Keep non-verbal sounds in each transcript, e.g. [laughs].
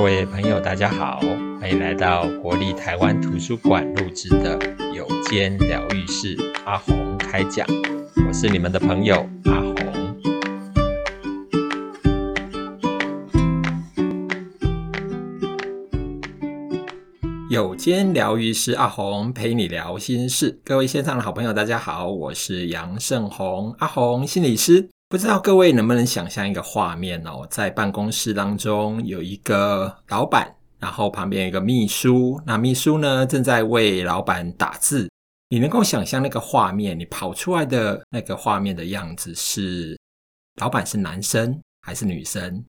各位朋友，大家好，欢迎来到国立台湾图书馆录制的有间疗愈室阿鸿开讲，我是你们的朋友阿鸿。有间疗愈室阿鸿陪你聊心事，各位线上的好朋友，大家好，我是杨胜鸿，阿鸿心理师。不知道各位能不能想象一个画面哦，在办公室当中有一个老板，然后旁边有一个秘书，那秘书呢正在为老板打字。你能够想象那个画面？你跑出来的那个画面的样子是老板是男生还是女生？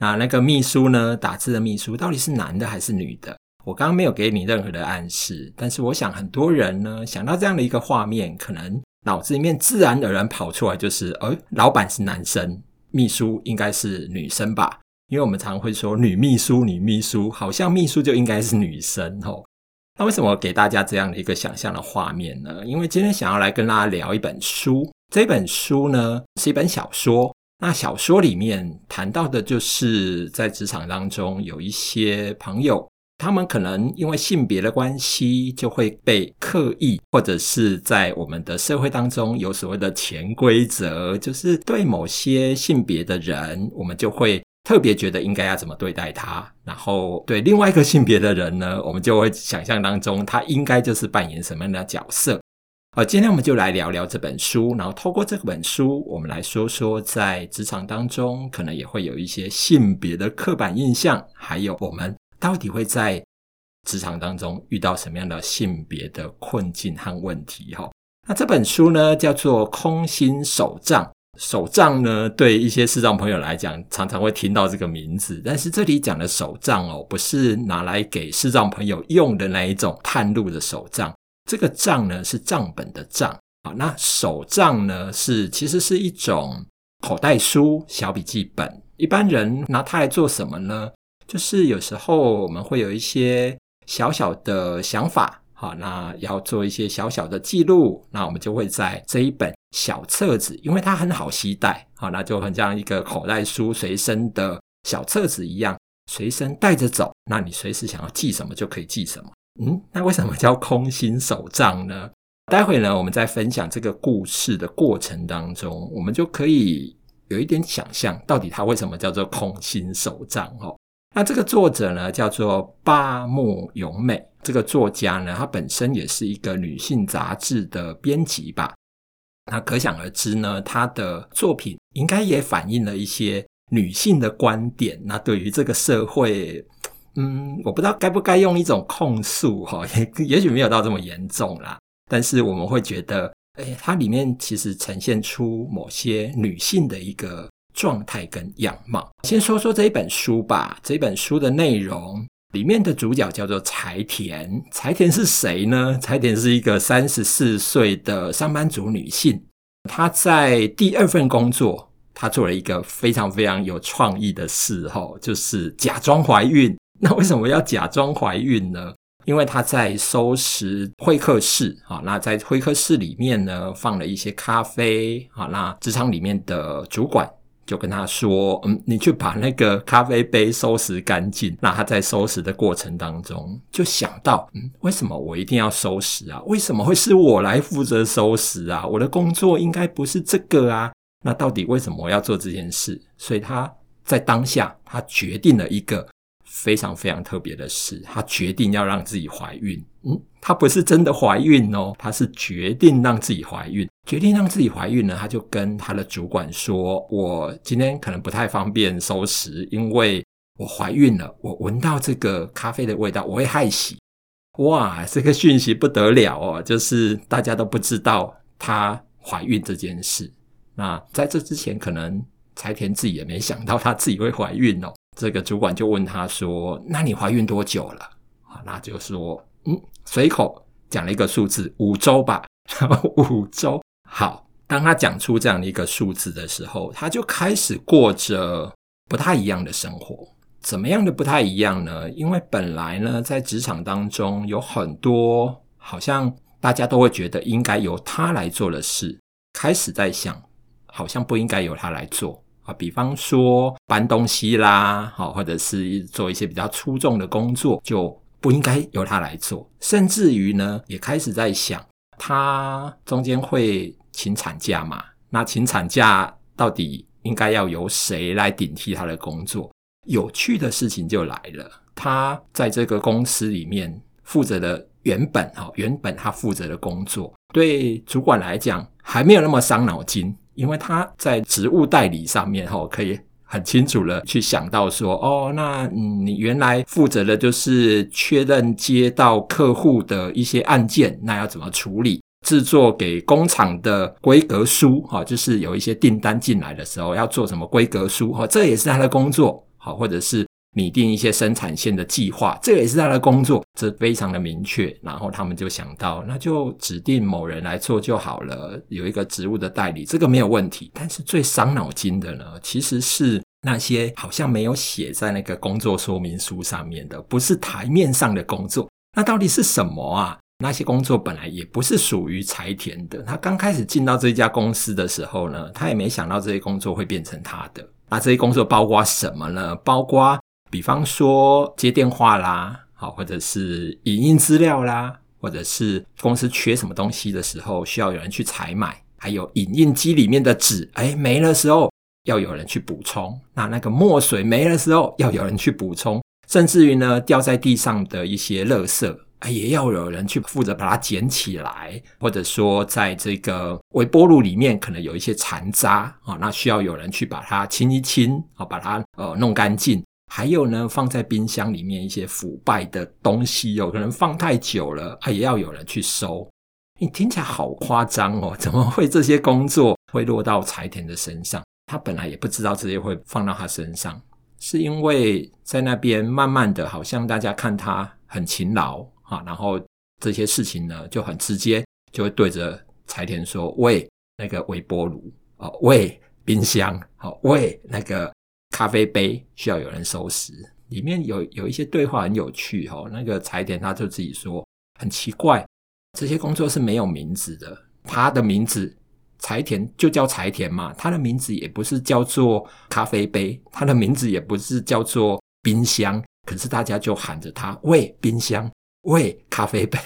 那那个秘书呢？打字的秘书到底是男的还是女的？我刚刚没有给你任何的暗示，但是我想很多人呢想到这样的一个画面，可能。脑子里面自然而然跑出来就是，呃，老板是男生，秘书应该是女生吧？因为我们常会说女秘书，女秘书，好像秘书就应该是女生哦。那为什么给大家这样的一个想象的画面呢？因为今天想要来跟大家聊一本书，这本书呢是一本小说。那小说里面谈到的就是在职场当中有一些朋友。他们可能因为性别的关系，就会被刻意，或者是在我们的社会当中有所谓的潜规则，就是对某些性别的人，我们就会特别觉得应该要怎么对待他；然后对另外一个性别的人呢，我们就会想象当中他应该就是扮演什么样的角色。好，今天我们就来聊聊这本书，然后透过这本书，我们来说说在职场当中可能也会有一些性别的刻板印象，还有我们。到底会在职场当中遇到什么样的性别的困境和问题？哈，那这本书呢叫做《空心手账》。手账呢，对一些视障朋友来讲，常常会听到这个名字。但是这里讲的手账哦，不是拿来给视障朋友用的那一种探路的手账。这个账呢是账本的账啊。那手账呢是其实是一种口袋书、小笔记本。一般人拿它来做什么呢？就是有时候我们会有一些小小的想法，好，那要做一些小小的记录，那我们就会在这一本小册子，因为它很好携带，好，那就很像一个口袋书随身的小册子一样，随身带着走。那你随时想要记什么就可以记什么。嗯，那为什么叫空心手账呢？待会呢，我们在分享这个故事的过程当中，我们就可以有一点想象，到底它为什么叫做空心手账哦。那这个作者呢，叫做八木勇美。这个作家呢，她本身也是一个女性杂志的编辑吧。那可想而知呢，她的作品应该也反映了一些女性的观点。那对于这个社会，嗯，我不知道该不该用一种控诉哈，也也许没有到这么严重啦。但是我们会觉得，诶，它里面其实呈现出某些女性的一个。状态跟样貌，先说说这一本书吧。这本书的内容里面的主角叫做柴田。柴田是谁呢？柴田是一个三十四岁的上班族女性。她在第二份工作，她做了一个非常非常有创意的事，吼，就是假装怀孕。那为什么要假装怀孕呢？因为她在收拾会客室，啊，那在会客室里面呢，放了一些咖啡，啊，那职场里面的主管。就跟他说：“嗯，你去把那个咖啡杯收拾干净。”那他在收拾的过程当中，就想到：“嗯，为什么我一定要收拾啊？为什么会是我来负责收拾啊？我的工作应该不是这个啊？那到底为什么我要做这件事？”所以他在当下，他决定了一个非常非常特别的事，她决定要让自己怀孕。嗯，她不是真的怀孕哦，她是决定让自己怀孕。决定让自己怀孕呢，她就跟她的主管说：“我今天可能不太方便收拾，因为我怀孕了。我闻到这个咖啡的味道，我会害喜。”哇，这个讯息不得了哦，就是大家都不知道她怀孕这件事。那在这之前，可能柴田自己也没想到她自己会怀孕哦。这个主管就问他说：“那你怀孕多久了？”啊，那就说：“嗯，随口讲了一个数字，五周吧。[laughs] ”然后五周。好，当他讲出这样的一个数字的时候，他就开始过着不太一样的生活。怎么样的不太一样呢？因为本来呢，在职场当中有很多好像大家都会觉得应该由他来做的事，开始在想，好像不应该由他来做。啊，比方说搬东西啦，好，或者是做一些比较粗重的工作，就不应该由他来做。甚至于呢，也开始在想，他中间会请产假嘛？那请产假到底应该要由谁来顶替他的工作？有趣的事情就来了，他在这个公司里面负责的原本哈，原本他负责的工作，对主管来讲还没有那么伤脑筋，因为他在职务代理上面哈，可以很清楚的去想到说，哦，那你原来负责的就是确认接到客户的一些案件，那要怎么处理？制作给工厂的规格书哈，就是有一些订单进来的时候要做什么规格书哈，这也是他的工作。好，或者是拟定一些生产线的计划，这也是他的工作，这非常的明确。然后他们就想到，那就指定某人来做就好了，有一个职务的代理，这个没有问题。但是最伤脑筋的呢，其实是那些好像没有写在那个工作说明书上面的，不是台面上的工作。那到底是什么啊？那些工作本来也不是属于柴田的。他刚开始进到这家公司的时候呢，他也没想到这些工作会变成他的。那这些工作包括什么呢？包括比方说接电话啦，好，或者是影印资料啦，或者是公司缺什么东西的时候需要有人去采买，还有影印机里面的纸，哎，没了时候要有人去补充。那那个墨水没了时候要有人去补充，甚至于呢，掉在地上的一些垃圾。也要有人去负责把它捡起来，或者说在这个微波炉里面可能有一些残渣啊，那需要有人去把它清一清啊，把它呃弄干净。还有呢，放在冰箱里面一些腐败的东西，有可能放太久了，也要有人去收。你听起来好夸张哦，[laughs] 怎么会这些工作会落到柴田的身上？他本来也不知道这些会放到他身上，是因为在那边慢慢的，好像大家看他很勤劳。啊，然后这些事情呢，就很直接，就会对着柴田说：“喂，那个微波炉啊，喂，冰箱，好，喂，那个咖啡杯，需要有人收拾。”里面有有一些对话很有趣哦。那个柴田他就自己说：“很奇怪，这些工作是没有名字的。他的名字柴田就叫柴田嘛，他的名字也不是叫做咖啡杯，他的名字也不是叫做冰箱，可是大家就喊着他：喂，冰箱。”喂，咖啡杯。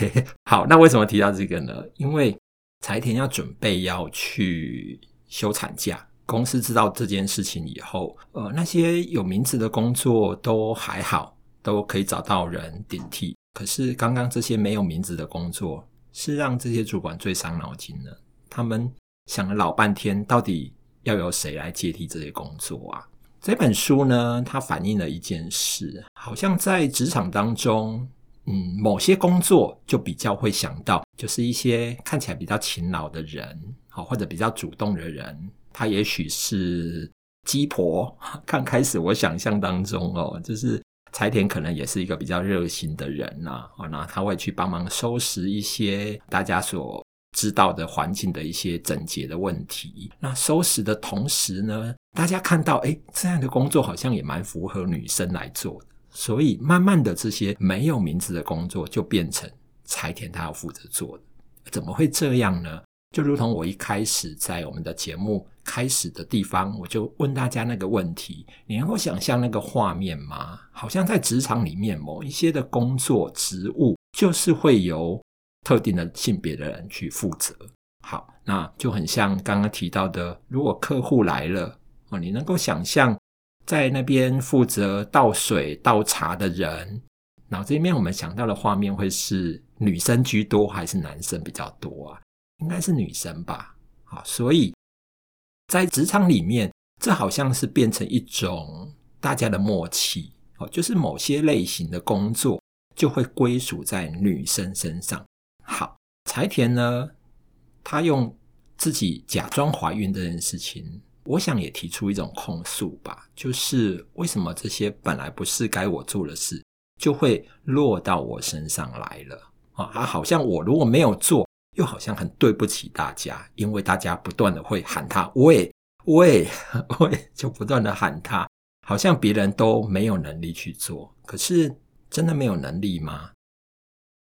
好，那为什么提到这个呢？因为柴田要准备要去休产假，公司知道这件事情以后，呃，那些有名字的工作都还好，都可以找到人顶替。可是刚刚这些没有名字的工作，是让这些主管最伤脑筋的。他们想了老半天，到底要由谁来接替这些工作啊？这本书呢，它反映了一件事，好像在职场当中。嗯，某些工作就比较会想到，就是一些看起来比较勤劳的人，好，或者比较主动的人，他也许是鸡婆。[laughs] 刚开始我想象当中哦，就是柴田可能也是一个比较热心的人呐，哦，那他会去帮忙收拾一些大家所知道的环境的一些整洁的问题。那收拾的同时呢，大家看到，诶，这样的工作好像也蛮符合女生来做的。所以，慢慢的，这些没有名字的工作就变成柴田他要负责做的。怎么会这样呢？就如同我一开始在我们的节目开始的地方，我就问大家那个问题：你能够想象那个画面吗？好像在职场里面，某一些的工作职务就是会由特定的性别的人去负责。好，那就很像刚刚提到的，如果客户来了，哦，你能够想象？在那边负责倒水倒茶的人，脑子里面我们想到的画面会是女生居多还是男生比较多啊？应该是女生吧。好，所以在职场里面，这好像是变成一种大家的默契哦，就是某些类型的工作就会归属在女生身上。好，柴田呢，他用自己假装怀孕这件事情。我想也提出一种控诉吧，就是为什么这些本来不是该我做的事，就会落到我身上来了啊？好像我如果没有做，又好像很对不起大家，因为大家不断的会喊他喂喂 [laughs] 喂，就不断的喊他，好像别人都没有能力去做。可是真的没有能力吗？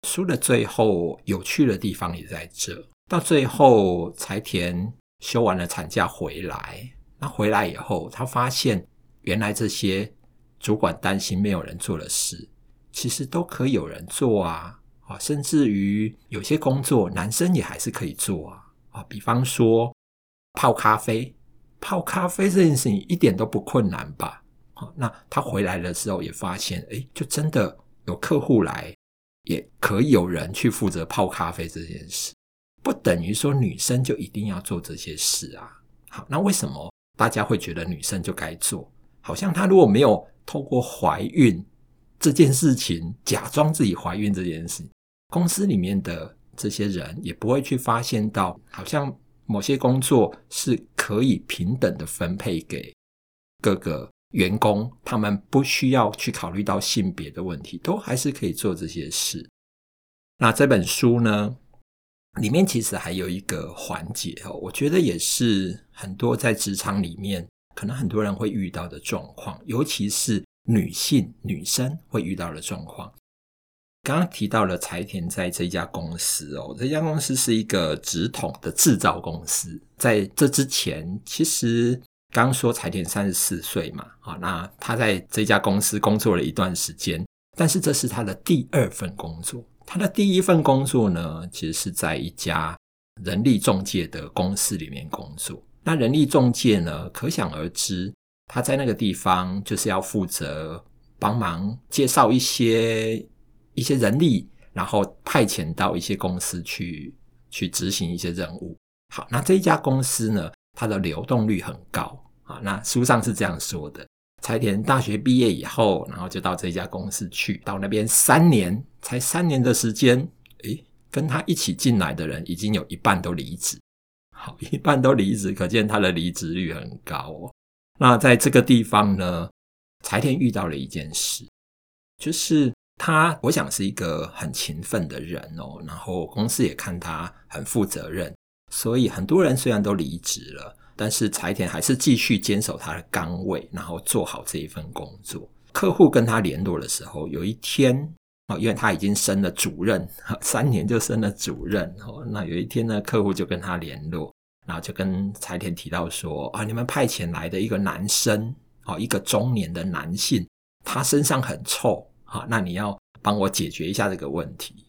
书的最后有趣的地方也在这，到最后柴田休完了产假回来。那回来以后，他发现原来这些主管担心没有人做的事，其实都可以有人做啊！啊，甚至于有些工作男生也还是可以做啊！啊，比方说泡咖啡，泡咖啡这件事情一点都不困难吧？好，那他回来的时候也发现，诶，就真的有客户来，也可以有人去负责泡咖啡这件事，不等于说女生就一定要做这些事啊。好，那为什么大家会觉得女生就该做？好像她如果没有透过怀孕这件事情，假装自己怀孕这件事，公司里面的这些人也不会去发现到，好像某些工作是可以平等的分配给各个。员工他们不需要去考虑到性别的问题，都还是可以做这些事。那这本书呢，里面其实还有一个环节哦，我觉得也是很多在职场里面可能很多人会遇到的状况，尤其是女性女生会遇到的状况。刚刚提到了柴田在这家公司哦，这家公司是一个直筒的制造公司，在这之前其实。刚说柴田三十四岁嘛，啊，那他在这家公司工作了一段时间，但是这是他的第二份工作。他的第一份工作呢，其实是在一家人力中介的公司里面工作。那人力中介呢，可想而知，他在那个地方就是要负责帮忙介绍一些一些人力，然后派遣到一些公司去去执行一些任务。好，那这一家公司呢，它的流动率很高。啊，那书上是这样说的：柴田大学毕业以后，然后就到这家公司去，到那边三年，才三年的时间，诶，跟他一起进来的人已经有一半都离职。好，[laughs] 一半都离职，可见他的离职率很高哦。那在这个地方呢，柴田遇到了一件事，就是他，我想是一个很勤奋的人哦，然后公司也看他很负责任，所以很多人虽然都离职了。但是柴田还是继续坚守他的岗位，然后做好这一份工作。客户跟他联络的时候，有一天啊，因为他已经升了主任，三年就升了主任哦。那有一天呢，客户就跟他联络，然后就跟柴田提到说：“啊，你们派遣来的一个男生，啊，一个中年的男性，他身上很臭，好，那你要帮我解决一下这个问题。”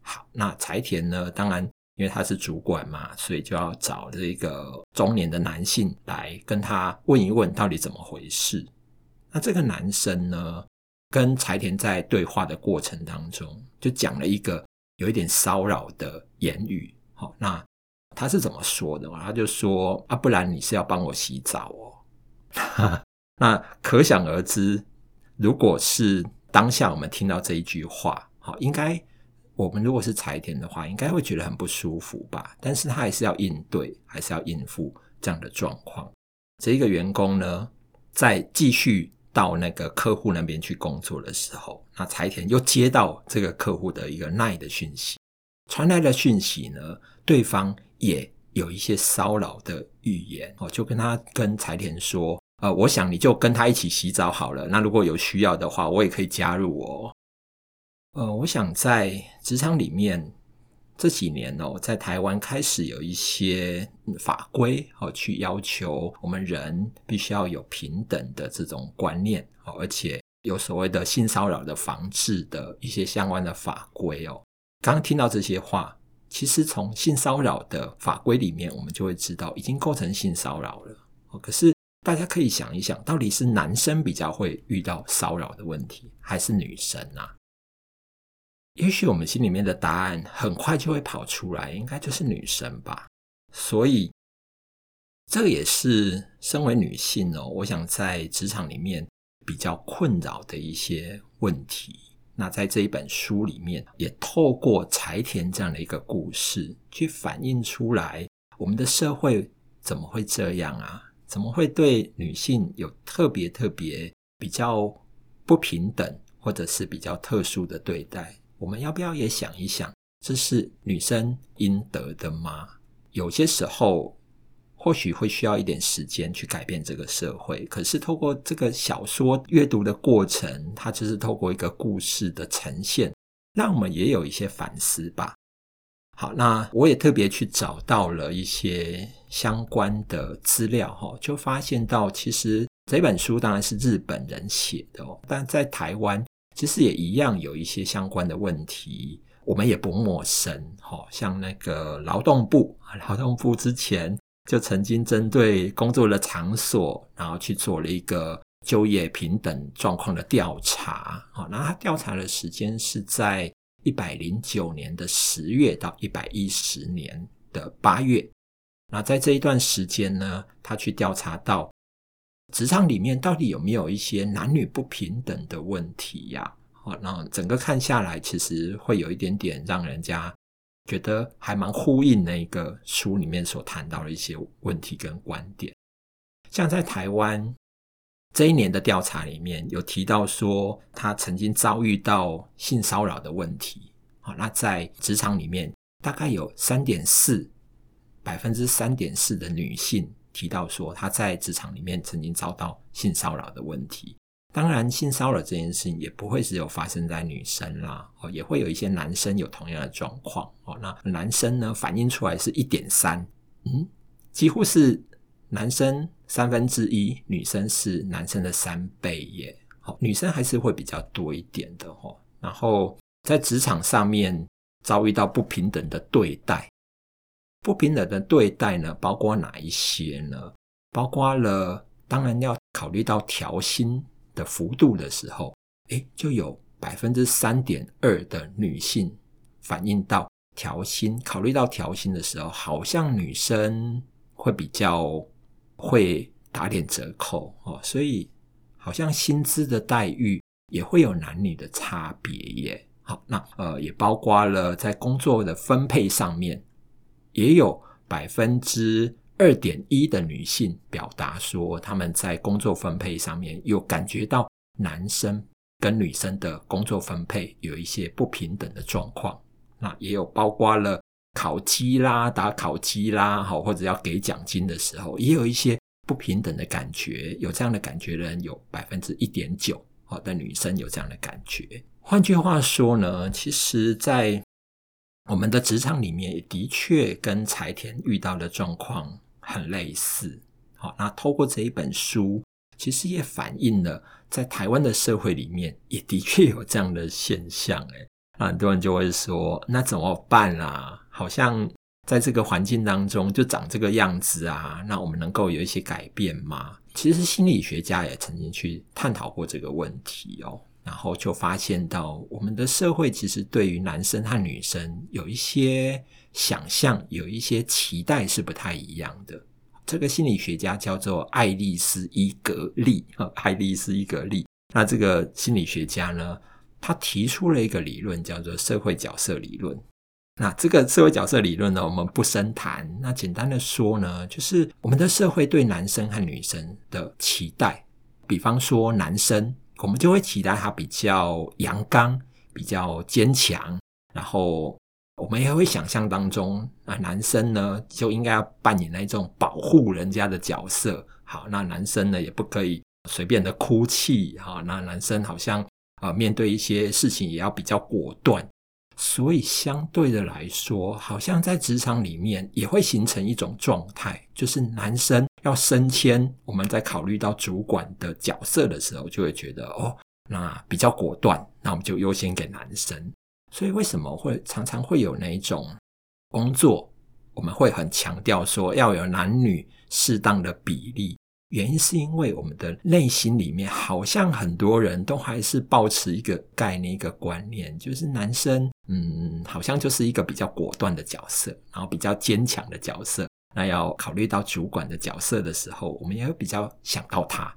好，那柴田呢，当然。因为他是主管嘛，所以就要找这个中年的男性来跟他问一问到底怎么回事。那这个男生呢，跟柴田在对话的过程当中，就讲了一个有一点骚扰的言语。好，那他是怎么说的？他就说：“啊，不然你是要帮我洗澡哦。[laughs] ”那可想而知，如果是当下我们听到这一句话，好，应该。我们如果是柴田的话，应该会觉得很不舒服吧？但是他还是要应对，还是要应付这样的状况。这一个员工呢，在继续到那个客户那边去工作的时候，那柴田又接到这个客户的一个赖的讯息，传来的讯息呢，对方也有一些骚扰的语言哦，就跟他跟柴田说，呃，我想你就跟他一起洗澡好了。那如果有需要的话，我也可以加入哦。呃，我想在职场里面这几年哦，在台湾开始有一些法规哦，去要求我们人必须要有平等的这种观念哦，而且有所谓的性骚扰的防治的一些相关的法规哦。刚听到这些话，其实从性骚扰的法规里面，我们就会知道已经构成性骚扰了。可是大家可以想一想，到底是男生比较会遇到骚扰的问题，还是女生啊？也许我们心里面的答案很快就会跑出来，应该就是女生吧。所以，这个也是身为女性哦，我想在职场里面比较困扰的一些问题。那在这一本书里面，也透过柴田这样的一个故事，去反映出来我们的社会怎么会这样啊？怎么会对女性有特别特别比较不平等，或者是比较特殊的对待？我们要不要也想一想，这是女生应得的吗？有些时候或许会需要一点时间去改变这个社会。可是透过这个小说阅读的过程，它就是透过一个故事的呈现，让我们也有一些反思吧。好，那我也特别去找到了一些相关的资料，哈，就发现到其实这本书当然是日本人写的，但在台湾其实也一样有一些相关的问题，我们也不陌生，哈，像那个劳动部，劳动部之前就曾经针对工作的场所，然后去做了一个就业平等状况的调查，好，那他调查的时间是在。一百零九年的十月到一百一十年的八月，那在这一段时间呢，他去调查到职场里面到底有没有一些男女不平等的问题呀？好，那整个看下来，其实会有一点点让人家觉得还蛮呼应那个书里面所谈到的一些问题跟观点，像在台湾。这一年的调查里面有提到说，他曾经遭遇到性骚扰的问题。好，那在职场里面，大概有三点四百分之三点四的女性提到说，她在职场里面曾经遭到性骚扰的问题。当然，性骚扰这件事情也不会只有发生在女生啦，哦，也会有一些男生有同样的状况。哦，那男生呢，反映出来是一点三，嗯，几乎是。男生三分之一，女生是男生的三倍耶。好，女生还是会比较多一点的齁。然后在职场上面遭遇到不平等的对待，不平等的对待呢，包括哪一些呢？包括了，当然要考虑到调薪的幅度的时候，诶，就有百分之三点二的女性反映到调薪，考虑到调薪的时候，好像女生会比较。会打点折扣哦，所以好像薪资的待遇也会有男女的差别耶。好，那呃也包括了在工作的分配上面，也有百分之二点一的女性表达说，他们在工作分配上面有感觉到男生跟女生的工作分配有一些不平等的状况。那也有包括了。考绩啦，打考绩啦，好，或者要给奖金的时候，也有一些不平等的感觉。有这样的感觉的人有百分之一点九，好的女生有这样的感觉。换句话说呢，其实，在我们的职场里面，也的确跟柴田遇到的状况很类似。好，那透过这一本书，其实也反映了在台湾的社会里面，也的确有这样的现象。诶那很多人就会说，那怎么办啊？好像在这个环境当中就长这个样子啊，那我们能够有一些改变吗？其实心理学家也曾经去探讨过这个问题哦，然后就发现到我们的社会其实对于男生和女生有一些想象，有一些期待是不太一样的。这个心理学家叫做爱丽丝伊格利，爱丽丝伊格利。那这个心理学家呢，他提出了一个理论，叫做社会角色理论。那这个社会角色理论呢，我们不深谈。那简单的说呢，就是我们的社会对男生和女生的期待，比方说男生，我们就会期待他比较阳刚、比较坚强，然后我们也会想象当中，那男生呢就应该要扮演那种保护人家的角色。好，那男生呢也不可以随便的哭泣。哈，那男生好像啊、呃、面对一些事情也要比较果断。所以相对的来说，好像在职场里面也会形成一种状态，就是男生要升迁，我们在考虑到主管的角色的时候，就会觉得哦，那比较果断，那我们就优先给男生。所以为什么会常常会有那一种工作，我们会很强调说要有男女适当的比例？原因是因为我们的内心里面，好像很多人都还是抱持一个概念、一个观念，就是男生，嗯，好像就是一个比较果断的角色，然后比较坚强的角色。那要考虑到主管的角色的时候，我们也会比较想到他。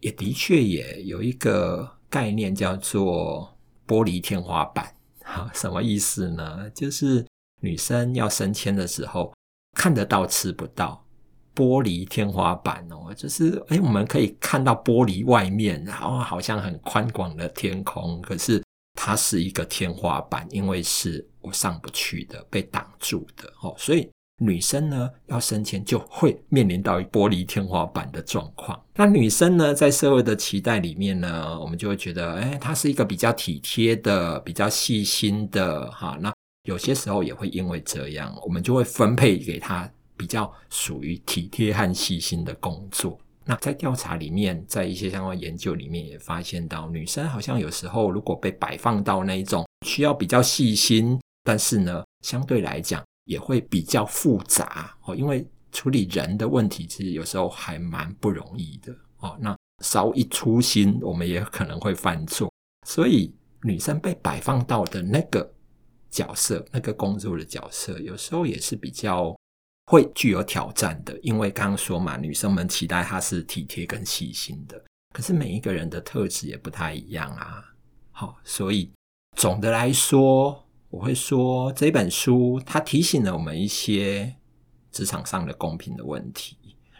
也的确也有一个概念叫做玻璃天花板。[laughs] 好，什么意思呢？就是女生要升迁的时候，看得到吃不到。玻璃天花板哦，就是诶、欸、我们可以看到玻璃外面，然后好像很宽广的天空，可是它是一个天花板，因为是我上不去的，被挡住的哦。所以女生呢要升迁，就会面临到玻璃天花板的状况。那女生呢，在社会的期待里面呢，我们就会觉得，诶、欸、她是一个比较体贴的、比较细心的，哈，那有些时候也会因为这样，我们就会分配给她比较属于体贴和细心的工作。那在调查里面，在一些相关研究里面也发现到，女生好像有时候如果被摆放到那一种需要比较细心，但是呢，相对来讲也会比较复杂哦，因为处理人的问题其实有时候还蛮不容易的哦。那稍一粗心，我们也可能会犯错，所以女生被摆放到的那个角色，那个工作的角色，有时候也是比较。会具有挑战的，因为刚刚说嘛，女生们期待她是体贴跟细心的，可是每一个人的特质也不太一样啊。好，所以总的来说，我会说这本书它提醒了我们一些职场上的公平的问题。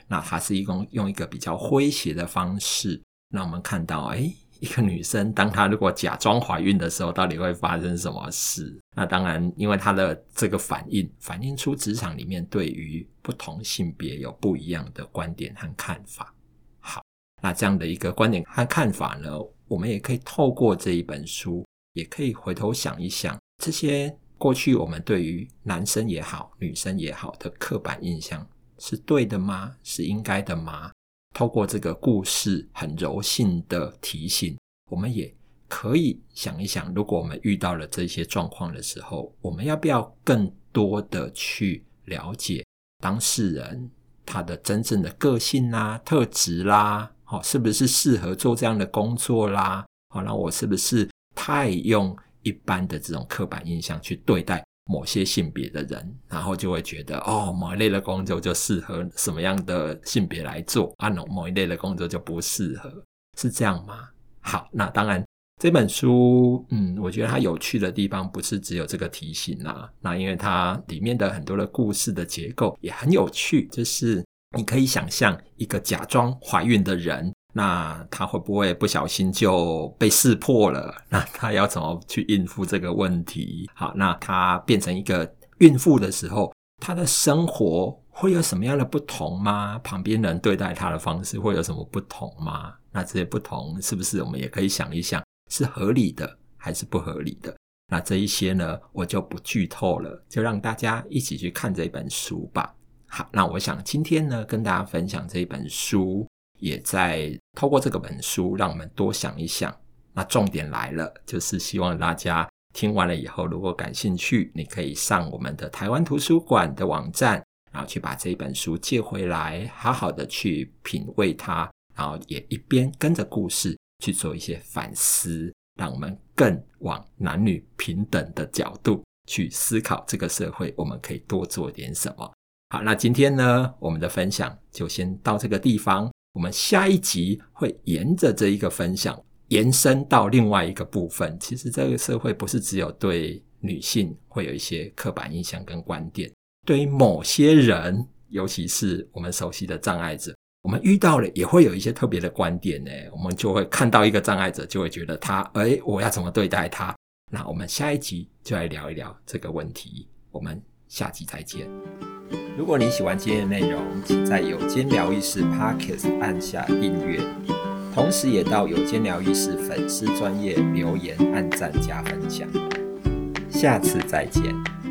那它是一种用一个比较诙谐的方式，让我们看到，哎。一个女生，当她如果假装怀孕的时候，到底会发生什么事？那当然，因为她的这个反应，反映出职场里面对于不同性别有不一样的观点和看法。好，那这样的一个观点和看法呢，我们也可以透过这一本书，也可以回头想一想，这些过去我们对于男生也好、女生也好的刻板印象是对的吗？是应该的吗？透过这个故事很柔性的提醒，我们也可以想一想，如果我们遇到了这些状况的时候，我们要不要更多的去了解当事人他的真正的个性啦、特质啦，好，是不是适合做这样的工作啦？好，那我是不是太用一般的这种刻板印象去对待某些性别的人，然后就会觉得哦，某一类的工作就适合什么样的性别来做，啊，某一类的工作就不适合，是这样吗？好，那当然这本书，嗯，我觉得它有趣的地方不是只有这个题型啦，那因为它里面的很多的故事的结构也很有趣，就是你可以想象一个假装怀孕的人。那他会不会不小心就被识破了？那他要怎么去应付这个问题？好，那他变成一个孕妇的时候，他的生活会有什么样的不同吗？旁边人对待他的方式会有什么不同吗？那这些不同是不是我们也可以想一想，是合理的还是不合理的？那这一些呢，我就不剧透了，就让大家一起去看这本书吧。好，那我想今天呢，跟大家分享这本书。也在透过这个本书，让我们多想一想。那重点来了，就是希望大家听完了以后，如果感兴趣，你可以上我们的台湾图书馆的网站，然后去把这本书借回来，好好的去品味它，然后也一边跟着故事去做一些反思，让我们更往男女平等的角度去思考这个社会，我们可以多做点什么。好，那今天呢，我们的分享就先到这个地方。我们下一集会沿着这一个分享延伸到另外一个部分。其实这个社会不是只有对女性会有一些刻板印象跟观点，对于某些人，尤其是我们熟悉的障碍者，我们遇到了也会有一些特别的观点呢。我们就会看到一个障碍者，就会觉得他，哎，我要怎么对待他？那我们下一集就来聊一聊这个问题。我们下集再见。如果你喜欢今天的内容，请在有间疗愈室 Podcast 按下订阅，同时也到有间疗愈室粉丝专业留言、按赞加分享。下次再见。